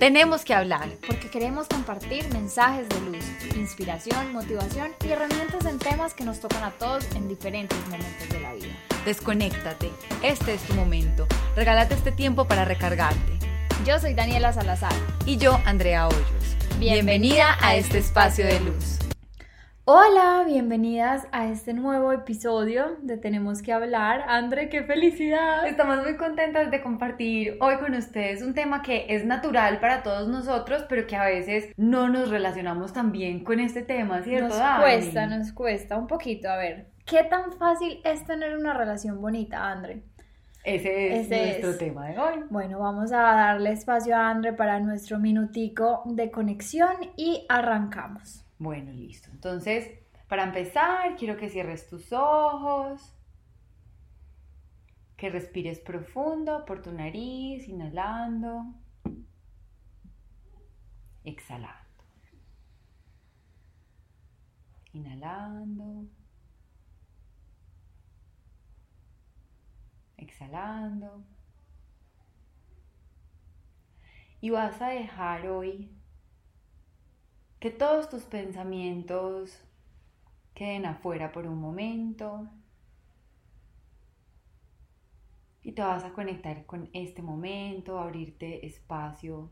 Tenemos que hablar. porque queremos compartir mensajes de luz, inspiración, motivación y herramientas en temas que nos tocan a todos en diferentes momentos de la vida. Desconéctate. Este es tu momento. Regálate este tiempo para recargarte. Yo soy Daniela Salazar. Y yo, Andrea Hoyos. Bienvenida a este espacio de luz. Hola, bienvenidas a este nuevo episodio de Tenemos que hablar. Andre, qué felicidad. Estamos muy contentas de compartir hoy con ustedes un tema que es natural para todos nosotros, pero que a veces no nos relacionamos tan bien con este tema, ¿cierto? Nos Dani? cuesta, nos cuesta un poquito. A ver, ¿qué tan fácil es tener una relación bonita, Andre? Ese es Ese nuestro es. tema de hoy. Bueno, vamos a darle espacio a Andre para nuestro minutico de conexión y arrancamos. Bueno, listo. Entonces, para empezar, quiero que cierres tus ojos, que respires profundo por tu nariz, inhalando, exhalando. Inhalando. Exhalando. Y vas a dejar hoy que todos tus pensamientos queden afuera por un momento. Y te vas a conectar con este momento, abrirte espacio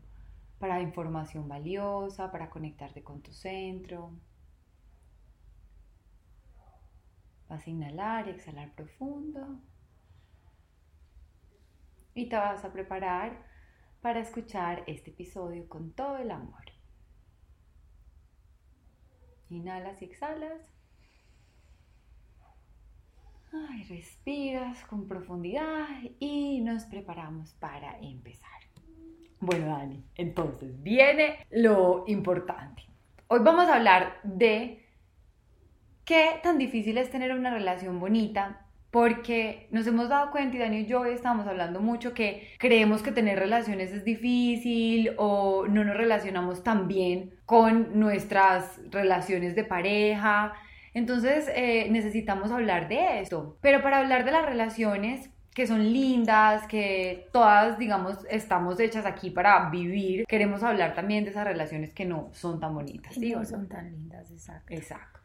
para información valiosa, para conectarte con tu centro. Vas a inhalar exhalar profundo. Y te vas a preparar para escuchar este episodio con todo el amor. Inhalas y exhalas. Ay, respiras con profundidad y nos preparamos para empezar. Bueno, Dani, entonces viene lo importante. Hoy vamos a hablar de qué tan difícil es tener una relación bonita porque nos hemos dado cuenta, y Dani y yo hoy estamos hablando mucho, que creemos que tener relaciones es difícil o no nos relacionamos tan bien con nuestras relaciones de pareja. Entonces eh, necesitamos hablar de esto. Pero para hablar de las relaciones que son lindas, que todas, digamos, estamos hechas aquí para vivir, queremos hablar también de esas relaciones que no son tan bonitas. ¿sí no? son tan lindas, exacto. Exacto.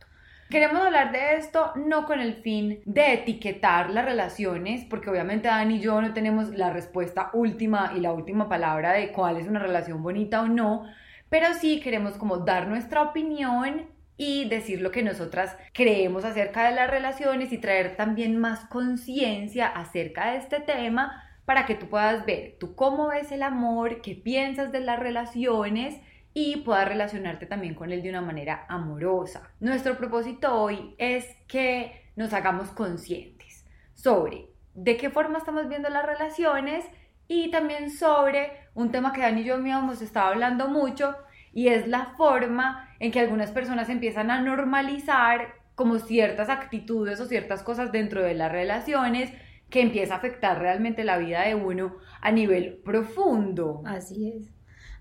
Queremos hablar de esto no con el fin de etiquetar las relaciones, porque obviamente Dani y yo no tenemos la respuesta última y la última palabra de cuál es una relación bonita o no, pero sí queremos como dar nuestra opinión y decir lo que nosotras creemos acerca de las relaciones y traer también más conciencia acerca de este tema para que tú puedas ver tú cómo ves el amor, qué piensas de las relaciones y puedas relacionarte también con él de una manera amorosa. Nuestro propósito hoy es que nos hagamos conscientes sobre de qué forma estamos viendo las relaciones y también sobre un tema que Dani y yo hemos estado hablando mucho y es la forma en que algunas personas empiezan a normalizar como ciertas actitudes o ciertas cosas dentro de las relaciones que empieza a afectar realmente la vida de uno a nivel profundo. Así es.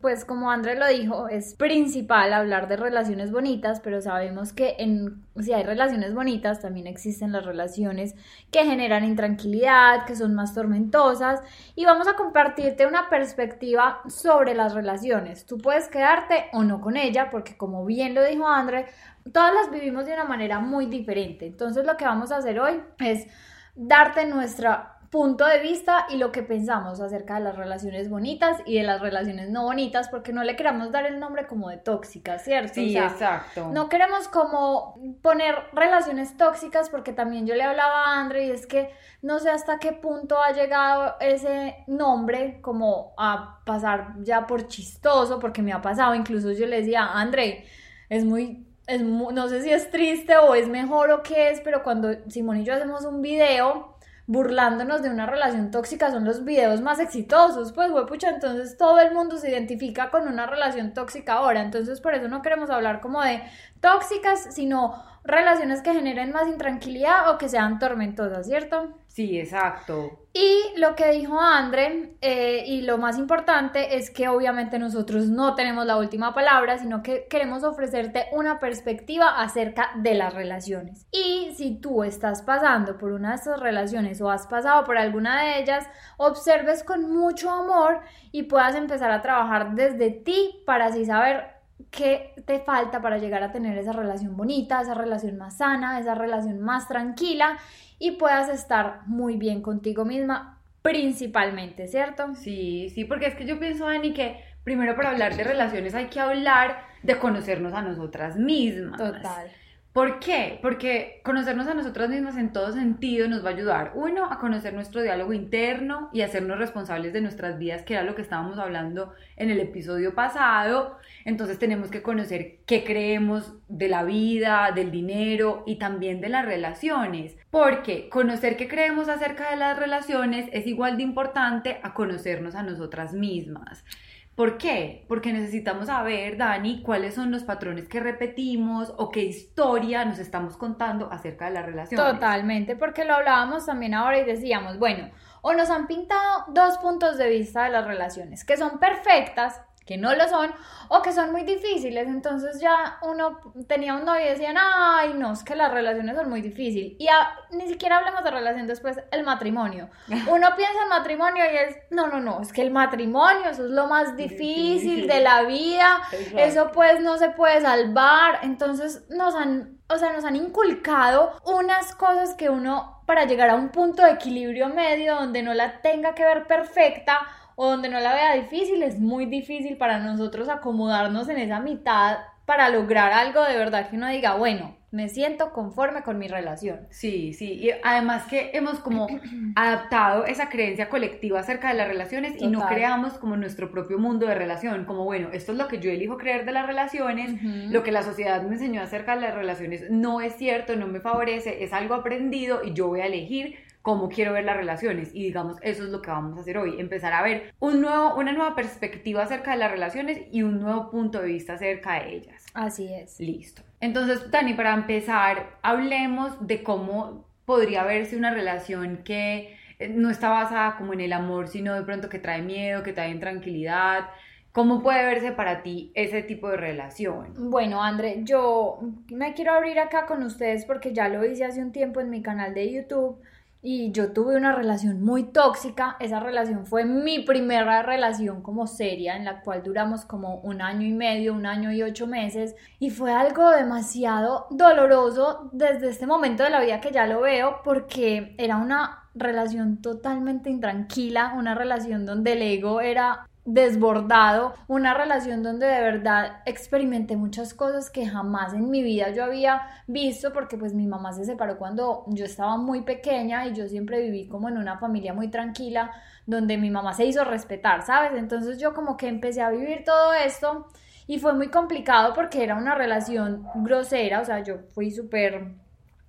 Pues como André lo dijo, es principal hablar de relaciones bonitas, pero sabemos que en, si hay relaciones bonitas, también existen las relaciones que generan intranquilidad, que son más tormentosas, y vamos a compartirte una perspectiva sobre las relaciones. Tú puedes quedarte o no con ella, porque como bien lo dijo André, todas las vivimos de una manera muy diferente. Entonces lo que vamos a hacer hoy es darte nuestra punto de vista y lo que pensamos acerca de las relaciones bonitas y de las relaciones no bonitas, porque no le queramos dar el nombre como de tóxicas, ¿cierto? Sí, O sea, exacto. no queremos como poner relaciones tóxicas porque también yo le hablaba a Andre y es que no sé hasta qué punto ha llegado ese nombre como a pasar ya por chistoso porque me ha pasado, incluso yo le decía, Andre, es muy, es no sé si es triste o es mejor o qué es, pero cuando Simón y yo hacemos un video, burlándonos de una relación tóxica son los videos más exitosos, pues pucha, entonces todo el mundo se identifica con una relación tóxica ahora, entonces por eso no queremos hablar como de tóxicas, sino relaciones que generen más intranquilidad o que sean tormentosas, ¿cierto? Sí, exacto. Y lo que dijo Andre, eh, y lo más importante es que obviamente nosotros no tenemos la última palabra, sino que queremos ofrecerte una perspectiva acerca de las relaciones. Y si tú estás pasando por una de estas relaciones o has pasado por alguna de ellas, observes con mucho amor y puedas empezar a trabajar desde ti para así saber qué te falta para llegar a tener esa relación bonita, esa relación más sana, esa relación más tranquila y puedas estar muy bien contigo misma principalmente, ¿cierto? Sí, sí, porque es que yo pienso, Dani, que primero para hablar de relaciones hay que hablar de conocernos a nosotras mismas. Total. ¿Por qué? Porque conocernos a nosotras mismas en todo sentido nos va a ayudar, uno, a conocer nuestro diálogo interno y hacernos responsables de nuestras vidas, que era lo que estábamos hablando en el episodio pasado. Entonces tenemos que conocer qué creemos de la vida, del dinero y también de las relaciones. Porque conocer qué creemos acerca de las relaciones es igual de importante a conocernos a nosotras mismas. ¿Por qué? Porque necesitamos saber, Dani, cuáles son los patrones que repetimos o qué historia nos estamos contando acerca de la relación. Totalmente, porque lo hablábamos también ahora y decíamos, bueno, o nos han pintado dos puntos de vista de las relaciones, que son perfectas, que no lo son o que son muy difíciles. Entonces ya uno tenía un novio y decían, ay, no, es que las relaciones son muy difíciles. Y ni siquiera hablemos de relación después, el matrimonio. Uno piensa en matrimonio y es, no, no, no, es que el matrimonio, eso es lo más difícil de la vida, eso pues no se puede salvar. Entonces nos han, o sea, nos han inculcado unas cosas que uno, para llegar a un punto de equilibrio medio donde no la tenga que ver perfecta, o donde no la vea difícil, es muy difícil para nosotros acomodarnos en esa mitad para lograr algo de verdad que uno diga, bueno, me siento conforme con mi relación. Sí, sí, y además que hemos como adaptado esa creencia colectiva acerca de las relaciones y no creamos como nuestro propio mundo de relación, como bueno, esto es lo que yo elijo creer de las relaciones, lo que la sociedad me enseñó acerca de las relaciones no es cierto, no me favorece, es algo aprendido y yo voy a elegir cómo quiero ver las relaciones y digamos eso es lo que vamos a hacer hoy, empezar a ver un nuevo, una nueva perspectiva acerca de las relaciones y un nuevo punto de vista acerca de ellas. Así es. Listo. Entonces, Dani, para empezar, hablemos de cómo podría verse una relación que eh, no está basada como en el amor, sino de pronto que trae miedo, que trae intranquilidad. ¿Cómo puede verse para ti ese tipo de relación? Bueno, André, yo me quiero abrir acá con ustedes porque ya lo hice hace un tiempo en mi canal de YouTube y yo tuve una relación muy tóxica. Esa relación fue mi primera relación como seria, en la cual duramos como un año y medio, un año y ocho meses. Y fue algo demasiado doloroso desde este momento de la vida que ya lo veo, porque era una relación totalmente intranquila, una relación donde el ego era desbordado, una relación donde de verdad experimenté muchas cosas que jamás en mi vida yo había visto porque pues mi mamá se separó cuando yo estaba muy pequeña y yo siempre viví como en una familia muy tranquila donde mi mamá se hizo respetar, ¿sabes? Entonces yo como que empecé a vivir todo esto y fue muy complicado porque era una relación grosera, o sea, yo fui súper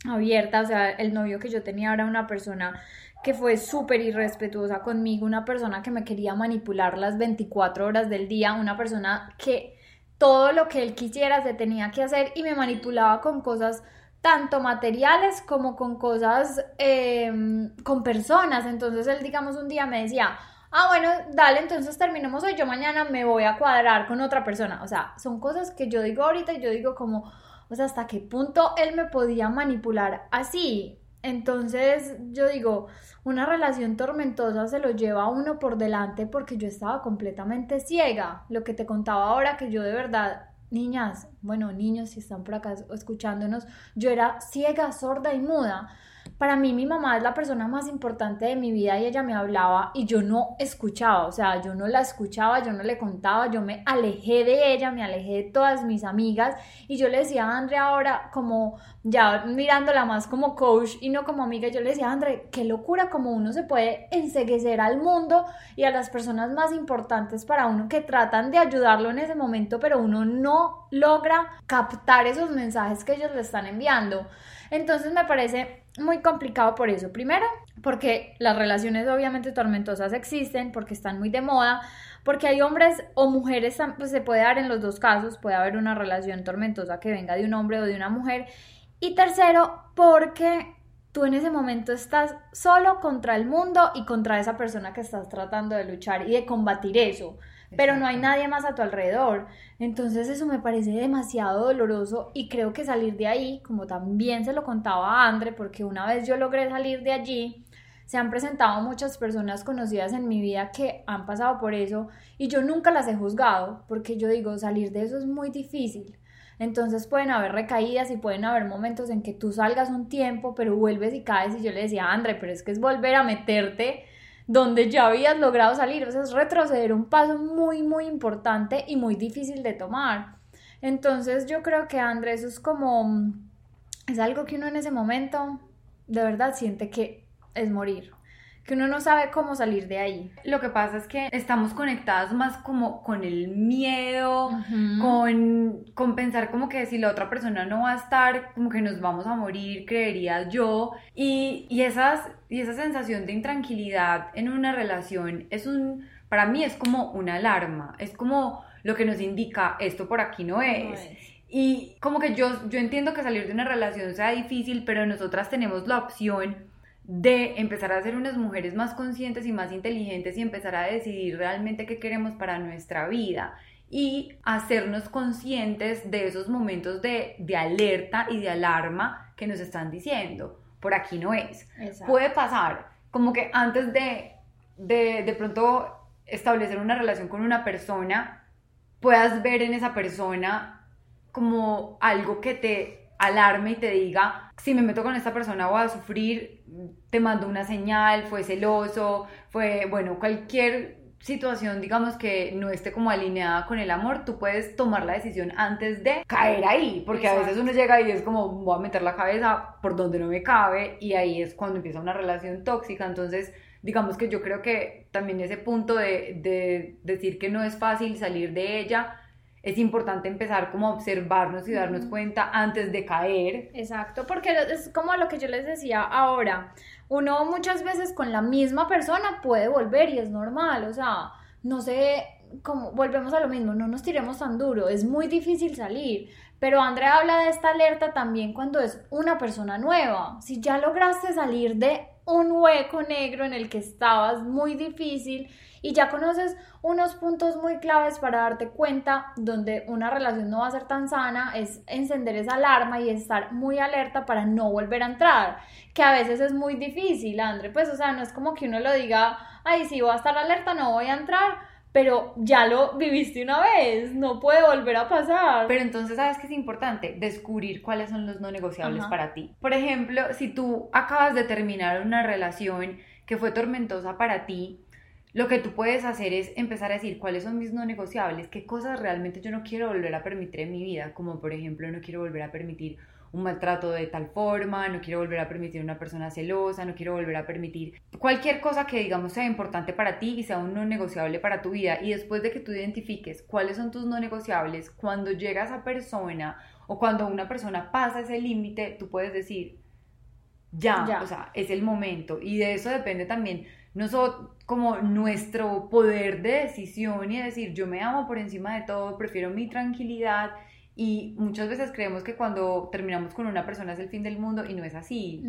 abierta, o sea, el novio que yo tenía era una persona que fue súper irrespetuosa conmigo, una persona que me quería manipular las 24 horas del día, una persona que todo lo que él quisiera se tenía que hacer y me manipulaba con cosas tanto materiales como con cosas, em, con personas. Entonces él, digamos, un día me decía, ah, bueno, dale, entonces terminemos hoy, yo mañana me voy a cuadrar con otra persona. O sea, son cosas que yo digo ahorita y yo digo como, o sea, hasta qué punto él me podía manipular así. Entonces yo digo, una relación tormentosa se lo lleva a uno por delante porque yo estaba completamente ciega. Lo que te contaba ahora que yo de verdad, niñas, bueno, niños si están por acá escuchándonos, yo era ciega, sorda y muda. Para mí mi mamá es la persona más importante de mi vida y ella me hablaba y yo no escuchaba, o sea, yo no la escuchaba, yo no le contaba, yo me alejé de ella, me alejé de todas mis amigas y yo le decía a Andrea ahora como ya mirándola más como coach y no como amiga, yo le decía a Andrea, qué locura como uno se puede enseguecer al mundo y a las personas más importantes para uno que tratan de ayudarlo en ese momento, pero uno no logra captar esos mensajes que ellos le están enviando. Entonces me parece muy complicado por eso. Primero, porque las relaciones obviamente tormentosas existen, porque están muy de moda, porque hay hombres o mujeres, pues se puede dar en los dos casos, puede haber una relación tormentosa que venga de un hombre o de una mujer. Y tercero, porque tú en ese momento estás solo contra el mundo y contra esa persona que estás tratando de luchar y de combatir eso pero no hay nadie más a tu alrededor. Entonces eso me parece demasiado doloroso y creo que salir de ahí, como también se lo contaba a Andre, porque una vez yo logré salir de allí, se han presentado muchas personas conocidas en mi vida que han pasado por eso y yo nunca las he juzgado, porque yo digo, salir de eso es muy difícil. Entonces pueden haber recaídas y pueden haber momentos en que tú salgas un tiempo, pero vuelves y caes y yo le decía Andre, pero es que es volver a meterte donde ya habías logrado salir. O sea, es retroceder un paso muy, muy importante y muy difícil de tomar. Entonces yo creo que Andrés es como, es algo que uno en ese momento de verdad siente que es morir que uno no sabe cómo salir de ahí. Lo que pasa es que estamos conectados más como con el miedo, con, con pensar como que si la otra persona no va a estar, como que nos vamos a morir, creería yo. Y, y, esas, y esa sensación de intranquilidad en una relación es un, para mí es como una alarma, es como lo que nos indica esto por aquí no es. No es. Y como que yo, yo entiendo que salir de una relación sea difícil, pero nosotras tenemos la opción de empezar a ser unas mujeres más conscientes y más inteligentes y empezar a decidir realmente qué queremos para nuestra vida y hacernos conscientes de esos momentos de, alerta y de alarma que nos están diciendo. Por aquí no es. Puede pasar como que antes de, de, de pronto establecer una relación con una persona, puedas ver en esa persona como algo que te alarme y te diga, si me meto con esta persona voy a sufrir, te mando una señal, fue celoso, fue, bueno, cualquier situación, digamos, que no esté como alineada con el amor, tú puedes tomar la decisión antes de caer ahí, porque a veces uno llega y es como, voy a meter la cabeza por donde no me cabe, y ahí es cuando empieza una relación tóxica, entonces digamos que yo creo que también ese punto de, de decir que no es fácil salir de ella, es importante empezar como a observarnos y darnos cuenta antes de caer. Exacto, porque es como lo que yo les decía ahora, uno muchas veces con la misma persona puede volver y es normal, o sea, no sé, como volvemos a lo mismo, no nos tiremos tan duro, es muy difícil salir, pero Andrea habla de esta alerta también cuando es una persona nueva, si ya lograste salir de un hueco negro en el que estabas muy difícil y ya conoces unos puntos muy claves para darte cuenta donde una relación no va a ser tan sana, es encender esa alarma y estar muy alerta para no volver a entrar, que a veces es muy difícil, André, pues o sea, no es como que uno lo diga, ay, sí, voy a estar alerta, no voy a entrar, pero ya lo viviste una vez, no puede volver a pasar. Pero entonces, ¿sabes qué es importante? Descubrir cuáles son los no negociables para ti. Por ejemplo, si tú acabas de terminar una relación que fue tormentosa para ti, lo que tú puedes hacer es empezar a decir cuáles son mis no negociables, qué cosas realmente yo no quiero volver a permitir en mi vida, como por ejemplo no quiero volver a permitir un maltrato de tal forma, no quiero volver a permitir una persona celosa, no quiero volver a permitir cualquier cosa que digamos sea importante para ti y sea un no negociable para tu vida. Y después de que tú identifiques cuáles son tus no negociables, cuando llega a esa persona o cuando una persona pasa ese límite, tú puedes decir, ya, ya, o sea, es el momento. Y de eso depende también nosotros, como nuestro poder de decisión y decir, yo me amo por encima de todo, prefiero mi tranquilidad. Y muchas veces creemos que cuando terminamos con una persona es el fin del mundo y no es así.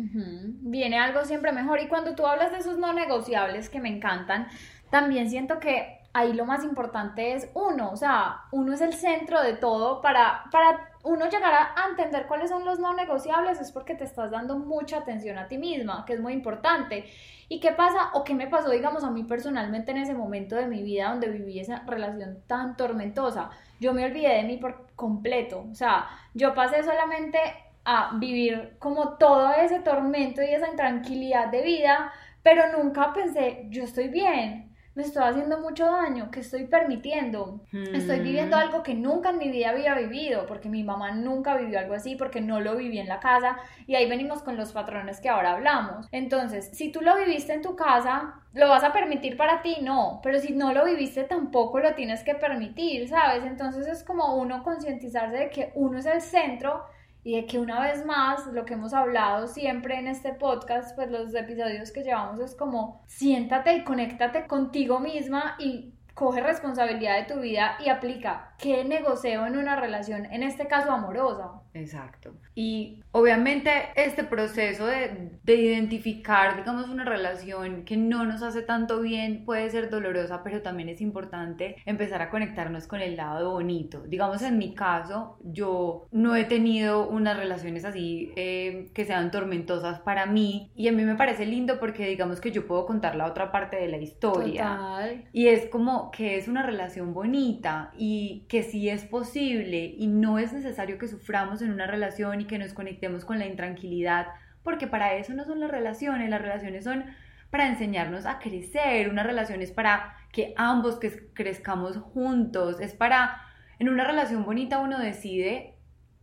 Viene algo siempre mejor. Y cuando tú hablas de esos no negociables que me encantan, también siento que ahí lo más importante es uno, o sea, uno es el centro de todo para, para uno llegar a, entender cuáles son los no negociables es porque te estás dando mucha atención a ti misma, que es muy importante. ¿Y qué pasa o qué me pasó, digamos, a mí personalmente en ese momento de mi vida donde viví esa relación tan tormentosa? Yo me olvidé de mí por completo. O sea, yo pasé solamente a vivir como todo ese tormento y esa intranquilidad de vida, pero nunca pensé, yo estoy bien, me estoy haciendo mucho daño, que estoy permitiendo. Estoy viviendo mm. algo que nunca en mi vida había vivido, porque mi mamá nunca vivió algo así, porque no lo viví en la casa, y ahí venimos con los patrones que ahora hablamos. Entonces, si tú lo viviste en tu casa, ¿lo vas a permitir para ti? No, pero si no lo viviste tampoco lo tienes que permitir, ¿sabes? Entonces es como uno concientizarse de que uno es el centro y de que una vez más, lo que hemos hablado siempre en este podcast, pues los episodios que llevamos es como siéntate y conéctate contigo misma y coge responsabilidad de tu vida y aplica qué negocio en una relación, en este caso amorosa. Exacto. Y obviamente este proceso de, de, identificar, digamos, una relación que no nos hace tanto bien puede ser dolorosa, pero también es importante empezar a conectarnos con el lado bonito. Digamos, en mi caso, yo no he tenido unas relaciones así eh, que sean tormentosas para mí y a mí me parece lindo porque digamos que yo puedo contar la otra parte de la historia. Total. Y es como que es una relación bonita y que sí es posible y no es necesario que suframos en una relación y que nos conectemos con la intranquilidad, porque para eso no son las relaciones, las relaciones son para enseñarnos a crecer, una relación es para que ambos que crezcamos juntos, es para, en una relación bonita uno decide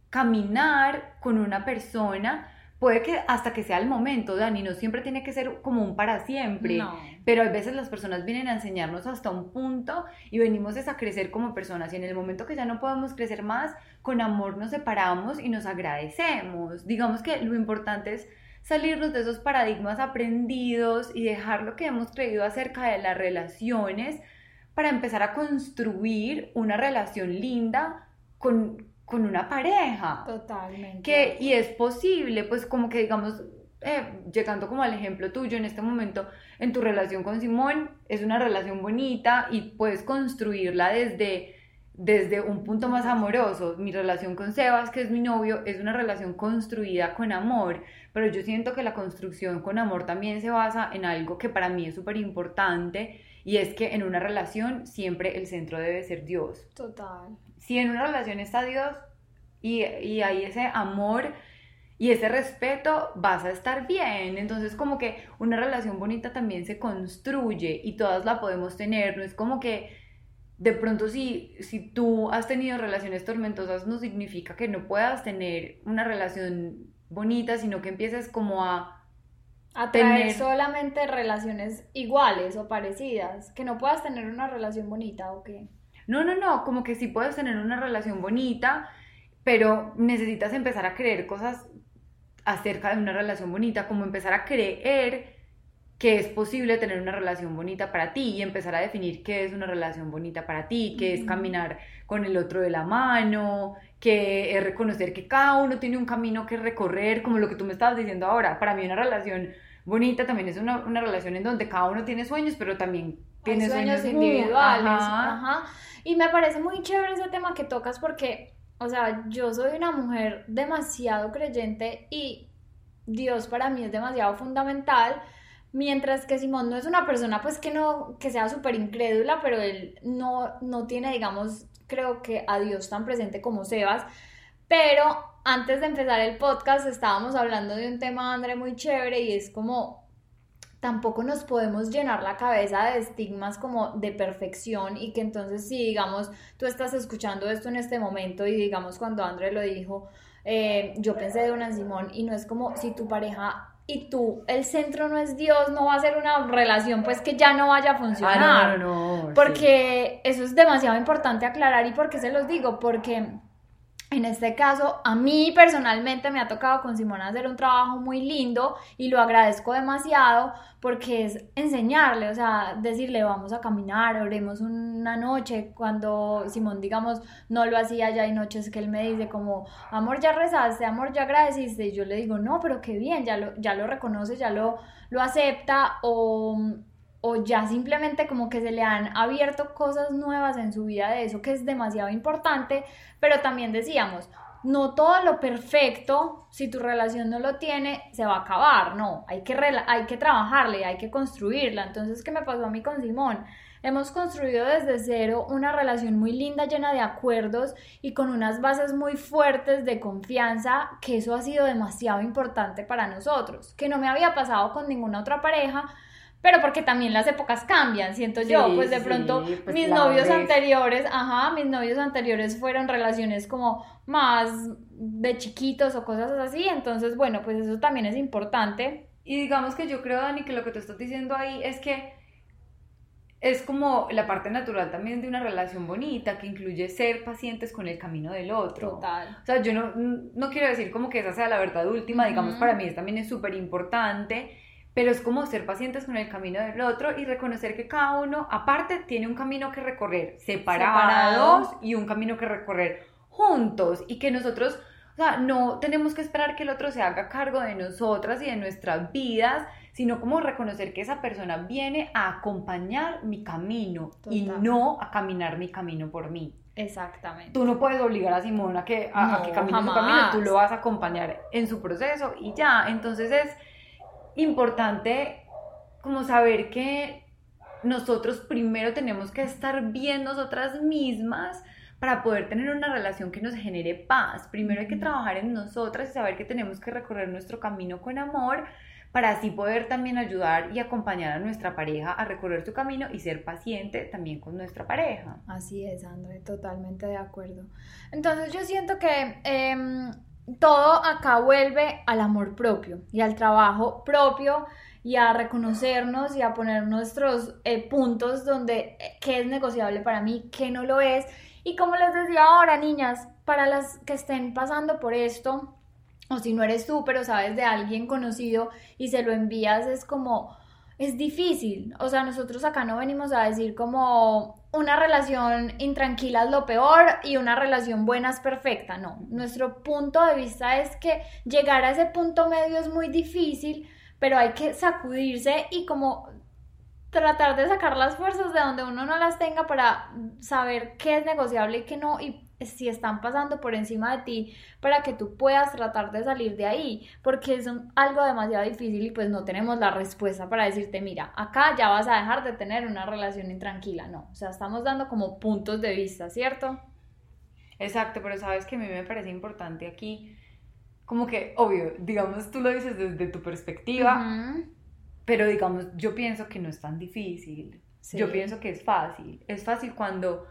caminar con una persona puede que hasta que sea el momento, Dani, no siempre tiene que ser como un para siempre, No. pero a veces las personas vienen a enseñarnos hasta un punto y venimos es a crecer como personas y en el momento que ya no podemos crecer más, con amor nos separamos y nos agradecemos. Digamos que lo importante es salirnos de esos paradigmas aprendidos y dejar lo que hemos creído acerca de las relaciones para empezar a construir una relación linda con, con una pareja. Totalmente. Que, y es posible, pues como que digamos, eh, llegando como al ejemplo tuyo en este momento, en tu relación con Simón, es una relación bonita y puedes construirla desde, desde un punto más amoroso. Mi relación con Sebas, que es mi novio, es una relación construida con amor, pero yo siento que la construcción con amor también se basa en algo que para mí es súper importante y es que en una relación siempre el centro debe ser Dios Total. si en una relación está Dios y, y hay ese amor y ese respeto, vas a estar bien. Entonces como que una relación bonita también se construye y todas la podemos tener. No es como que de pronto si, si tú has tenido relaciones tormentosas no significa que no puedas tener una relación bonita, sino que empieces como a Atraer Tener- solamente relaciones iguales o parecidas. Que no puedas tener una relación bonita o qué. No, no, no, como que sí puedes tener una relación bonita, pero necesitas empezar a creer cosas acerca de una relación bonita, como empezar a creer que es posible tener una relación bonita para ti y empezar a definir qué es una relación bonita para ti, qué es caminar con el otro de la mano, que es reconocer que cada uno tiene un camino que recorrer, como lo que tú me estabas diciendo ahora. Para mí una relación bonita también es una, una relación en donde cada uno tiene sueños, pero también tiene sueños individuales. Ajá. Ajá. Y me parece muy chévere ese tema que tocas porque, o sea, yo soy una mujer demasiado creyente y Dios para mí es demasiado fundamental. Mientras que Simón no es una persona pues que no, que sea súper incrédula, pero él no, no tiene, digamos, creo que a Dios tan presente como Sebas. Pero antes de empezar el podcast estábamos hablando de un tema, André, muy chévere y es como tampoco nos podemos llenar la cabeza de estigmas como de perfección y que entonces si digamos tú estás escuchando esto en este momento y digamos cuando André lo dijo, eh, yo pensé de una Simón y no es como si tu pareja y tú, el centro no es Dios, no va a ser una relación pues que ya no vaya a funcionar. Ah, no, no, no, sí. Porque eso es demasiado importante aclarar y por qué se los digo, porque en este caso a mí personalmente me ha tocado con Simona hacer un trabajo muy lindo y lo agradezco demasiado porque es enseñarle, o sea, decirle vamos a caminar, oremos una noche, cuando Simón digamos no lo hacía ya hay noches que él me dice como amor ya rezaste, amor ya agradeciste y yo le digo no, pero qué bien, ya lo, ya lo reconoce, ya lo, lo acepta o o ya simplemente como que se le han abierto cosas nuevas en su vida de eso que es demasiado importante, pero también decíamos, no todo lo perfecto, si tu relación no lo tiene, se va a acabar, no, hay que, hay que trabajarle, hay que construirla. Entonces, ¿qué me pasó a mí con Simón? Hemos construido desde cero una relación muy linda, llena de acuerdos y con unas bases muy fuertes de confianza, que eso ha sido demasiado importante para nosotros, que no me había pasado con ninguna otra pareja, pero porque también las épocas cambian, siento yo, Sí, pues de sí, pronto pues mis novios vez. anteriores, ajá, mis novios anteriores fueron relaciones como más de chiquitos o cosas así, entonces bueno, pues eso también es importante. Y digamos que yo creo, Dani, que lo que tú estás diciendo ahí es que es como la parte natural también de una relación bonita que incluye ser pacientes con el camino del otro. Total. O sea, yo no, no quiero decir como que esa sea la verdad última, digamos, Ujú. para mí es- también es súper importante, pero es como ser pacientes con el camino del otro y reconocer que cada uno, aparte, tiene un camino que recorrer separados Separado. y un camino que recorrer juntos y que nosotros, o sea, no tenemos que esperar que el otro se haga cargo de nosotras y de nuestras vidas, sino como reconocer que esa persona viene a acompañar mi camino y no a caminar mi camino por mí. Exactamente. Tú no puedes obligar a Simón a que, a, a que camine su camino, tú lo vas a acompañar en su proceso y ya. Entonces es importante como saber que nosotros primero tenemos que estar bien nosotras mismas para poder tener una relación que nos genere paz. Primero hay que trabajar en nosotras y saber que tenemos que recorrer nuestro camino con amor para así poder también ayudar y acompañar a nuestra pareja a recorrer su camino y ser paciente también con nuestra pareja. Así es, André, totalmente de acuerdo. Entonces yo siento que em, todo acá vuelve al amor propio y al trabajo propio y a reconocernos y a poner nuestros eh, puntos donde eh, qué es negociable para mí, qué no lo es. Y como les decía ahora, niñas, para las que estén pasando por esto, o si no eres tú, pero sabes de alguien conocido y se lo envías, es como, es difícil. O sea, nosotros acá no venimos a decir como una relación intranquila es lo peor y una relación buena es perfecta. No, nuestro punto de vista es que llegar a ese punto medio es muy difícil, pero hay que sacudirse y como tratar de sacar las fuerzas de donde uno no las tenga para saber qué es negociable y qué no y si están pasando por encima de ti para que tú puedas tratar de salir de ahí porque es un- algo demasiado difícil y pues no tenemos la respuesta para decirte mira acá ya vas a dejar de tener una relación intranquila no o sea estamos dando como puntos de vista cierto Exacto, pero sabes que a mí me parece importante aquí, como que, obvio, digamos, tú lo dices desde tu perspectiva, pero digamos, yo pienso que no es tan difícil. Sí. Yo pienso que es fácil. Es fácil cuando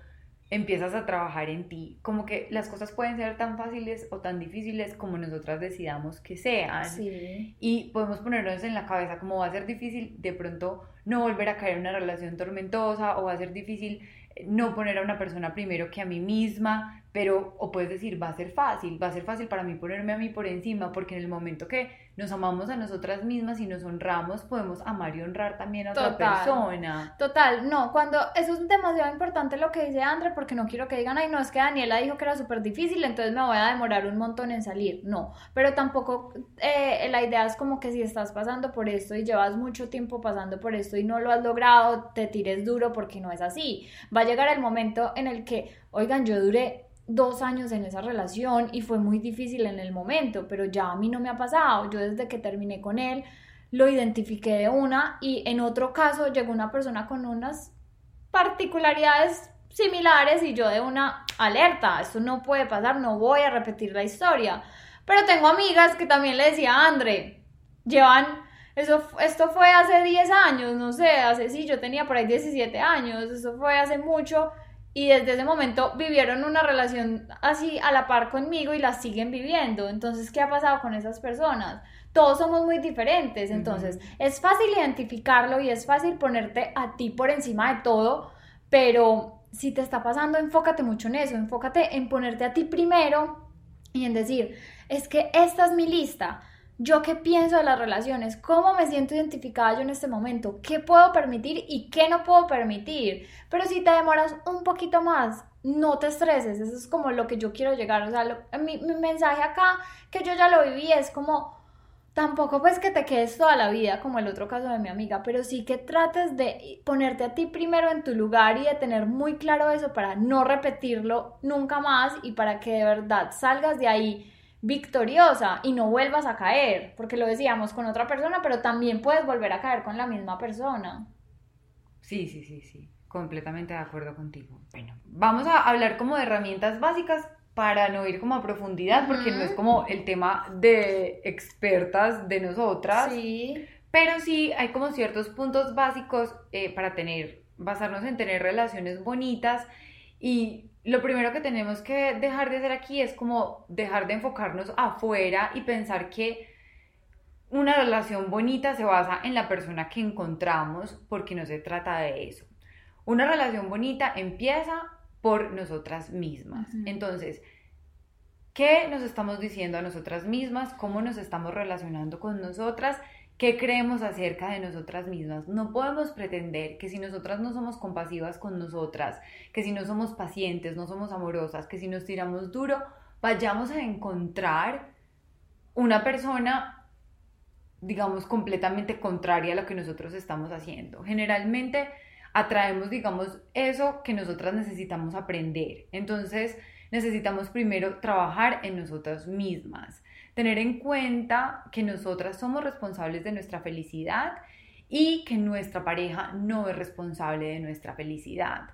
empiezas a trabajar en ti. Como que las cosas pueden ser tan fáciles o tan difíciles como nosotras decidamos que sean. sí Y podemos ponernos en la cabeza como va a ser difícil de pronto no volver a caer en una relación tormentosa o va a ser difícil eh, no poner a una persona primero que a mí misma, pero o puedes decir va a ser fácil, va a ser fácil para mí ponerme a mí por encima porque en el momento que nos amamos a nosotras mismas y nos honramos podemos amar y honrar también a otra persona. Total, no, cuando eso es demasiado importante lo que dice André, porque no quiero que digan, ay, no, es que Daniela dijo que era súper difícil, entonces me voy a demorar un montón en salir. No, pero tampoco eh, la idea es como que si estás pasando por esto y llevas mucho tiempo pasando por esto y no lo has logrado, te tires duro porque no es así. Va a llegar el momento en el que, oigan, yo duré dos años en esa relación y fue muy difícil en el momento, pero ya a mí no me ha pasado. Yo desde que terminé con él lo identifiqué de una y en otro caso llegó una persona con unas particularidades similares y yo de una alerta, esto no puede pasar, no voy a repetir la historia. Pero tengo amigas que también le decía a André, llevan, eso, esto fue hace 10 años, no sé, hace sí, yo tenía por ahí 17 años, eso fue hace mucho y desde ese momento vivieron una relación así a la par conmigo y la siguen viviendo. Entonces, ¿qué ha pasado con esas personas? Todos somos muy diferentes, entonces es fácil identificarlo y es fácil ponerte a ti por encima de todo, pero si te está pasando, enfócate mucho en eso, enfócate en ponerte a ti primero y en decir, es que esta es mi lista. Yo qué pienso de las relaciones, cómo me siento identificada yo en este momento, qué puedo permitir y qué no puedo permitir. Pero si te demoras un poquito más, no te estreses, eso es como lo que yo quiero llegar. O sea, mi, mi mensaje acá, que yo ya lo viví, es como, tampoco pues que te quedes toda la vida como el otro caso de mi amiga, pero sí que trates de ponerte a ti primero en tu lugar y de tener muy claro eso para no repetirlo nunca más y para que de verdad salgas de ahí victoriosa y no vuelvas a caer, porque lo decíamos con otra persona, pero también puedes volver a caer con la misma persona. Sí, sí, sí, sí, completamente de acuerdo contigo. Bueno, vamos a hablar como de herramientas básicas para no ir como a profundidad, porque no es como el tema de expertas de nosotras, Sí, pero sí hay como ciertos puntos básicos eh, para tener, basarnos en tener relaciones bonitas y lo primero que tenemos que dejar de hacer aquí es como dejar de enfocarnos afuera y pensar que una relación bonita se basa en la persona que encontramos porque no se trata de eso. Una relación bonita empieza por nosotras mismas. Entonces, ¿qué nos estamos diciendo a nosotras mismas? ¿Cómo nos estamos relacionando con nosotras? ¿Qué creemos acerca de nosotras mismas? No podemos pretender que si nosotras no somos compasivas con nosotras, que si no somos pacientes, no somos amorosas, que si nos tiramos duro, vayamos a encontrar una persona, digamos, completamente contraria a lo que nosotros estamos haciendo. Generalmente atraemos, digamos, eso que nosotras necesitamos aprender. Entonces, necesitamos primero trabajar en nosotras mismas, tener en cuenta que nosotras somos responsables de nuestra felicidad y que nuestra pareja no es responsable de nuestra felicidad.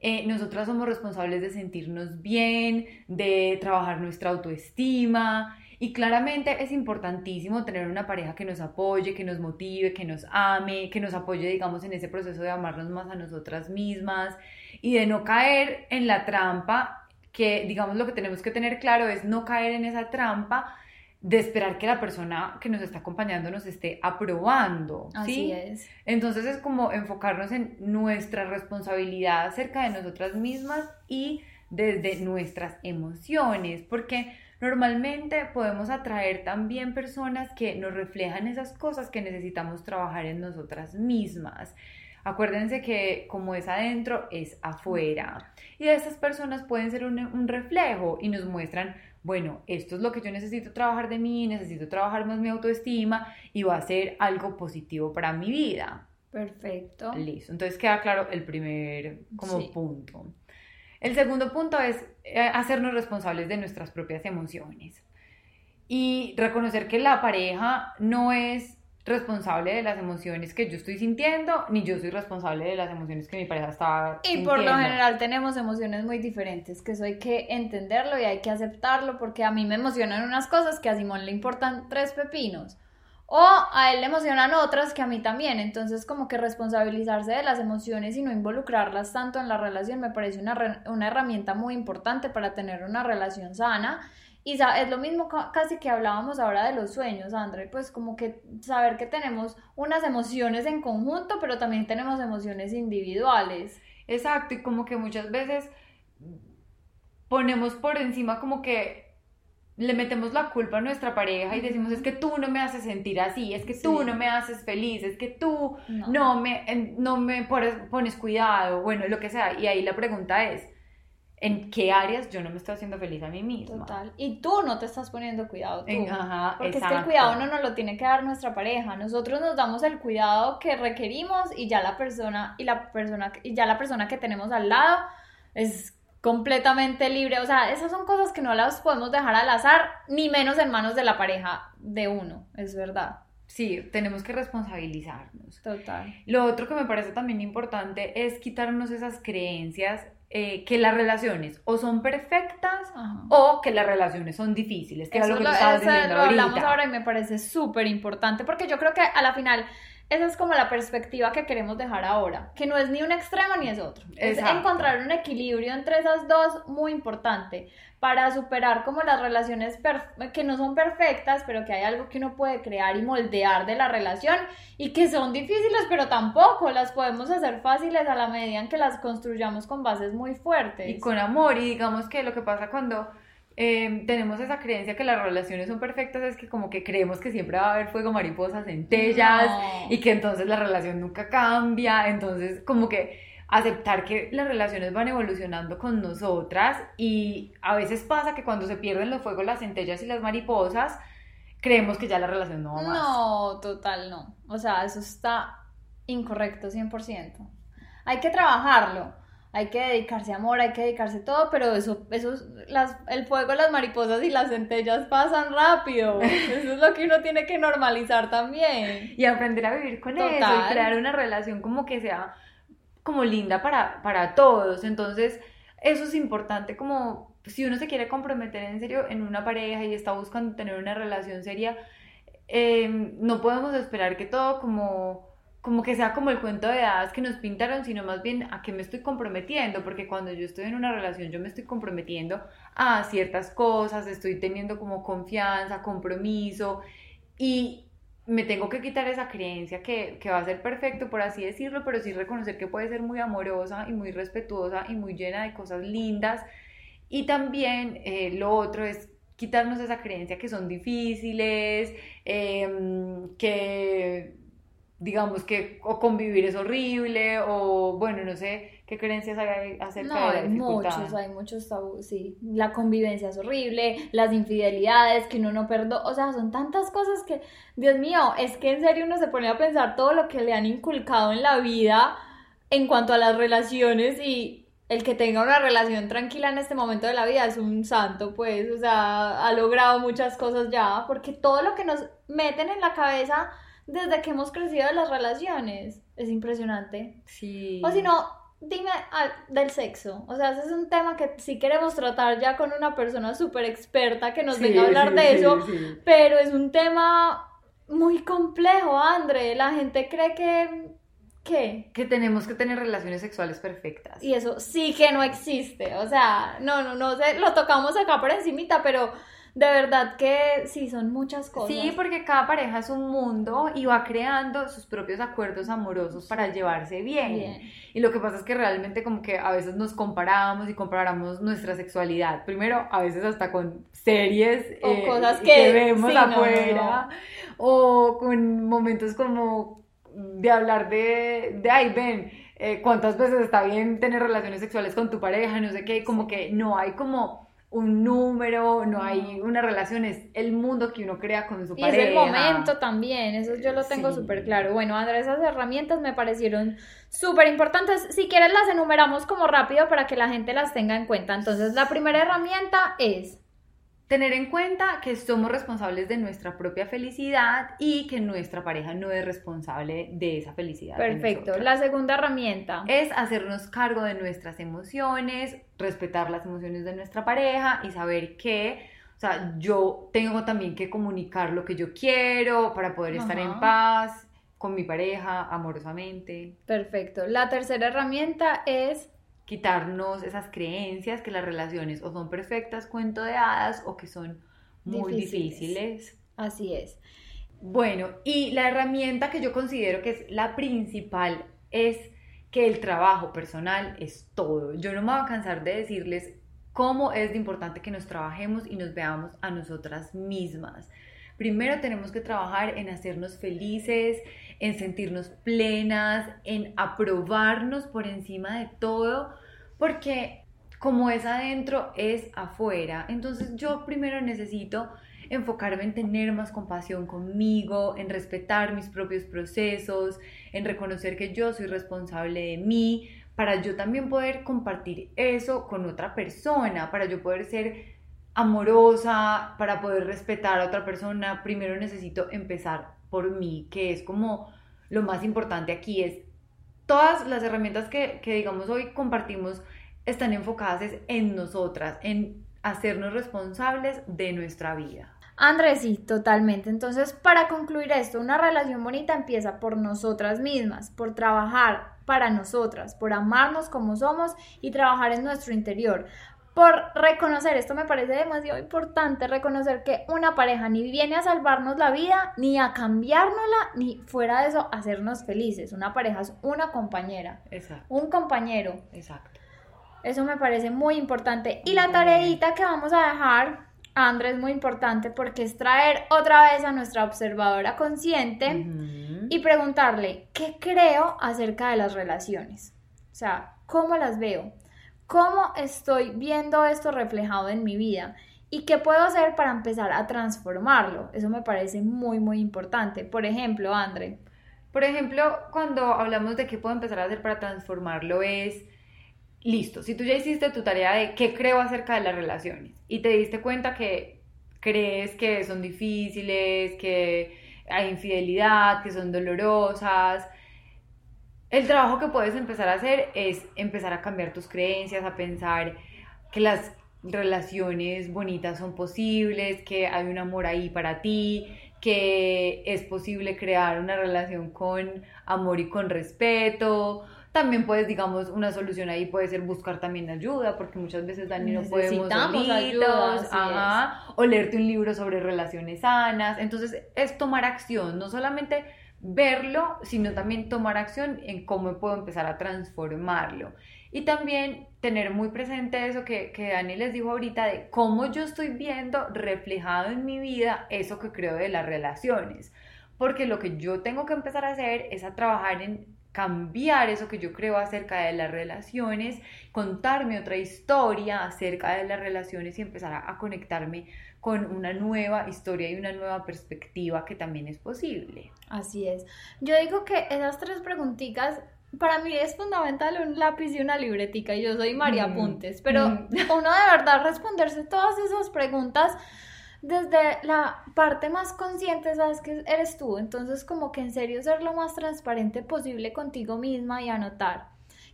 Eh, nosotras somos responsables de sentirnos bien, de trabajar nuestra autoestima y claramente es importantísimo tener una pareja que nos apoye, que nos motive, que nos ame, que nos apoye, digamos, en ese proceso de amarnos más a nosotras mismas y de no caer en la trampa que, digamos, lo que tenemos que tener claro es no caer en esa trampa de esperar que la persona que nos está acompañando nos esté aprobando. Así ¿sí? es. Entonces es como enfocarnos en nuestra responsabilidad acerca de nosotras mismas y desde nuestras emociones, porque normalmente podemos atraer también personas que nos reflejan esas cosas que necesitamos trabajar en nosotras mismas. Acuérdense que como es adentro, es afuera. Y esas personas pueden ser un, un reflejo y nos muestran, bueno, esto es lo que yo necesito trabajar de mí, necesito trabajar más mi autoestima y va a ser algo positivo para mi vida. Perfecto. Listo. Entonces queda claro el primer como Sí. punto. El segundo punto es eh, hacernos responsables de nuestras propias emociones y reconocer que la pareja no es responsable de las emociones que yo estoy sintiendo, ni yo soy responsable de las emociones que mi pareja está Y por lo sintiendo. general tenemos emociones muy diferentes, que eso hay que entenderlo y hay que aceptarlo, porque a mí me emocionan unas cosas que a Simón le importan tres pepinos. O a él le emocionan otras que a mí también. Entonces, como que responsabilizarse de las emociones y no involucrarlas tanto en la relación me parece una, una herramienta muy importante para tener una relación sana. Y es lo mismo ca- casi que hablábamos ahora de los sueños, André, pues como que saber que tenemos unas emociones en conjunto, pero también tenemos emociones individuales. Exacto, y como que muchas veces ponemos por encima como que le metemos la culpa a nuestra pareja y decimos es que tú no me haces sentir así, es que tú no me haces feliz, es que tú No. no, me, no me pones, pones cuidado, bueno, lo que sea. Y ahí la pregunta es, ¿en qué áreas yo no me estoy haciendo feliz a mí misma? Total. Y tú no te estás poniendo cuidado tú. Ajá, Porque es que el exacto. cuidado no nos lo tiene que dar nuestra pareja. Nosotros nos damos el cuidado que requerimos y ya la persona y la persona y ya la persona que tenemos al lado es completamente libre. O sea, esas son cosas que no las podemos dejar al azar, ni menos en manos de la pareja de uno. Es verdad. Sí, tenemos que responsabilizarnos. Total. Lo otro que me parece también importante es quitarnos esas creencias eh, que las relaciones o son perfectas Ajá. o que las relaciones son difíciles, que Eso lo que lo, tú estabas eso diciendo lo hablamos ahorita. ahora y me parece súper importante porque yo creo que a la final esa es como la perspectiva que queremos dejar ahora, que no es ni un extremo ni es otro. Es encontrar un equilibrio entre esas dos muy importante para superar como las relaciones que no son perfectas, pero que hay algo que uno puede crear y moldear de la relación y que son difíciles, pero tampoco las podemos hacer fáciles a la medida en que las construyamos con bases muy fuertes. y con amor. Y digamos que lo que pasa cuando eh, tenemos esa creencia que las relaciones son perfectas es que como que creemos que siempre va a haber fuego, mariposas, centellas No. y que entonces la relación nunca cambia. Entonces como que aceptar que las relaciones van evolucionando con nosotras y a veces pasa que cuando se pierden los fuegos, las centellas y las mariposas, creemos que ya la relación no va más. No, total no. O sea, eso está incorrecto, 100%. Hay que trabajarlo, hay que dedicarse amor, hay que dedicarse todo, pero eso, eso las, el fuego, las mariposas y las centellas pasan rápido. Eso es lo que uno tiene que normalizar también. y aprender a vivir con eso y crear una relación como que sea como linda para, para todos. Entonces, eso es importante como si uno se quiere comprometer en serio en una pareja y está buscando tener una relación seria, eh, no podemos esperar que todo como como que sea como el cuento de hadas que nos pintaron, sino más bien a qué me estoy comprometiendo, porque cuando yo estoy en una relación yo me estoy comprometiendo a ciertas cosas, estoy teniendo como confianza, compromiso y me tengo que quitar esa creencia que, que va a ser perfecto, por así decirlo, pero sí reconocer que puede ser muy amorosa y muy respetuosa y muy llena de cosas lindas. Y también eh, lo otro es quitarnos esa creencia que son difíciles, em, que digamos que o convivir es horrible o bueno, no sé qué creencias hay acerca No, de la hay dificultad. muchos, hay muchos tabús, sí. La convivencia es horrible, las infidelidades, que uno no perdona, o sea, son tantas cosas que, Dios mío, es que en serio uno se pone a pensar todo lo que le han inculcado en la vida en cuanto a las relaciones y el que tenga una relación tranquila en este momento de la vida es un santo, pues, o sea, ha logrado muchas cosas ya, porque todo lo que nos meten en la cabeza desde que hemos crecido de las relaciones es impresionante. Sí. O si no, dime ah, del sexo. O sea, ese es un tema que sí queremos tratar ya con una persona súper experta que nos Sí, venga a hablar sí, de eso. sí. Pero es un tema muy complejo, André. La gente cree que... ¿Qué? Que tenemos que tener relaciones sexuales perfectas. Y eso sí que no existe. O sea, no, no, no sé, lo tocamos acá por encimita, pero de verdad que sí, son muchas cosas. Sí, porque cada pareja es un mundo y va creando sus propios acuerdos amorosos para llevarse bien. Bien. Y lo que pasa es que realmente como que a veces nos comparamos y comparamos nuestra sexualidad. Primero, a veces hasta con series eh, O cosas que- vemos sí, no, no, afuera. O con momentos como de hablar de, de ay, ven, eh, cuántas veces está bien tener relaciones sexuales con tu pareja, no sé qué, como que no hay como un número, no hay una relación, es el mundo que uno crea con su Y es pareja. el momento también, eso yo lo tengo Sí. súper claro. Bueno, Andrés, esas herramientas me parecieron súper importantes. Si quieres las enumeramos como rápido para que la gente las tenga en cuenta. Entonces, la primera herramienta es, Tener en cuenta que somos responsables de nuestra propia felicidad y que nuestra pareja no es responsable de esa felicidad. perfecto, la segunda herramienta, Es hacernos cargo de nuestras emociones, respetar las emociones de nuestra pareja y saber que, o sea, yo tengo también que comunicar lo que yo quiero para poder estar en paz con mi pareja, amorosamente. perfecto. La tercera herramienta es, quitarnos esas creencias que las relaciones o son perfectas, cuento de hadas, o que son muy Difíciles. difíciles. así es, Bueno, y la herramienta que yo considero que es la principal es que el trabajo personal es todo. Yo no me voy a cansar de decirles cómo es de importante que nos trabajemos y nos veamos a nosotras mismas. Primero tenemos que trabajar en hacernos felices, en sentirnos plenas, en aprobarnos por encima de todo, porque como es adentro, es afuera. Entonces yo primero necesito enfocarme en tener más compasión conmigo, en respetar mis propios procesos, en reconocer que yo soy responsable de mí, para yo también poder compartir eso con otra persona, para yo poder ser amorosa, para poder respetar a otra persona, primero necesito empezar por mí, que es como lo más importante aquí, es todas las herramientas que, que digamos hoy compartimos están enfocadas en nosotras, en hacernos responsables de nuestra vida. Andrés, sí, totalmente. Entonces, para concluir esto, una relación bonita empieza por nosotras mismas, por trabajar para nosotras, por amarnos como somos y trabajar en nuestro interior. Por reconocer, esto me parece demasiado importante, reconocer que una pareja ni viene a salvarnos la vida, ni a cambiárnosla, ni fuera de eso, hacernos felices. Una pareja es una compañera, Exacto, un compañero. exacto. Eso me parece muy importante. Y la tareita que vamos a dejar, Andrés, es muy importante porque es traer otra vez a nuestra observadora consciente y preguntarle, ¿qué creo acerca de las relaciones? O sea, ¿cómo las veo? ¿Cómo estoy viendo esto reflejado en mi vida? ¿Y qué puedo hacer para empezar a transformarlo? Eso me parece muy, muy importante. Por ejemplo, André, Por ejemplo, cuando hablamos de qué puedo empezar a hacer para transformarlo es, listo, si tú ya hiciste tu tarea de qué creo acerca de las relaciones y te diste cuenta que crees que son difíciles, que hay infidelidad, que son dolorosas, el trabajo que puedes empezar a hacer es empezar a cambiar tus creencias, a pensar que las relaciones bonitas son posibles, que hay un amor ahí para ti, que es posible crear una relación con amor y con respeto. También puedes, digamos, una solución ahí puede ser buscar también ayuda, porque muchas veces Dani no podemos solitos, ayuda, ajá, o leerte un libro sobre relaciones sanas. Entonces, es tomar acción, no solamente verlo, sino también tomar acción en cómo puedo empezar a transformarlo. Y también tener muy presente eso que, que Dani les dijo ahorita de cómo yo estoy viendo reflejado en mi vida eso que creo de las relaciones. Porque lo que yo tengo que empezar a hacer es a trabajar en cambiar eso que yo creo acerca de las relaciones, contarme otra historia acerca de las relaciones y empezar a, a conectarme con una nueva historia y una nueva perspectiva que también es posible. Así es. Yo digo que esas tres preguntitas, para mí es fundamental un lápiz y una libretica, y yo soy María Mm, Apuntes, pero mm. uno de verdad responderse todas esas preguntas desde la parte más consciente, sabes que eres tú, entonces como que en serio ser lo más transparente posible contigo misma y anotar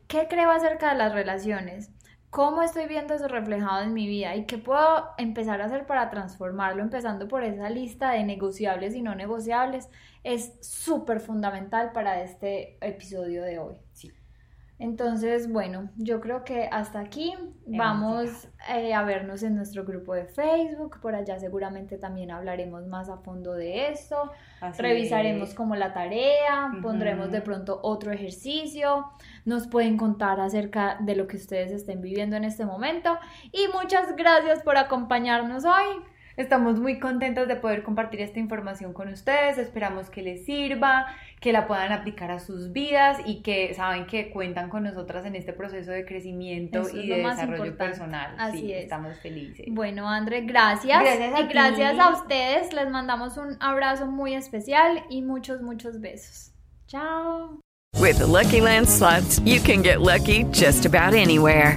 qué creo acerca de las relaciones, cómo estoy viendo eso reflejado en mi vida y qué puedo empezar a hacer para transformarlo, empezando por esa lista de negociables y no negociables, es súper fundamental para este episodio de hoy. Entonces, bueno, yo creo que hasta aquí vamos eh, a vernos en nuestro grupo de Facebook, por allá seguramente también hablaremos más a fondo de esto, Así revisaremos es. como la tarea, pondremos de pronto otro ejercicio, nos pueden contar acerca de lo que ustedes estén viviendo en este momento. Y muchas gracias por acompañarnos hoy. Estamos muy contentos de poder compartir esta información con ustedes. Esperamos que les sirva, que la puedan aplicar a sus vidas y que saben que cuentan con nosotras en este proceso de crecimiento Eso y de desarrollo importante. personal. Así sí, es. estamos felices. Bueno, André, gracias. Gracias a y gracias ti. a ustedes. Les mandamos un abrazo muy especial y muchos, muchos besos. Chao. With the Lucky Land slots, you can get lucky just about anywhere.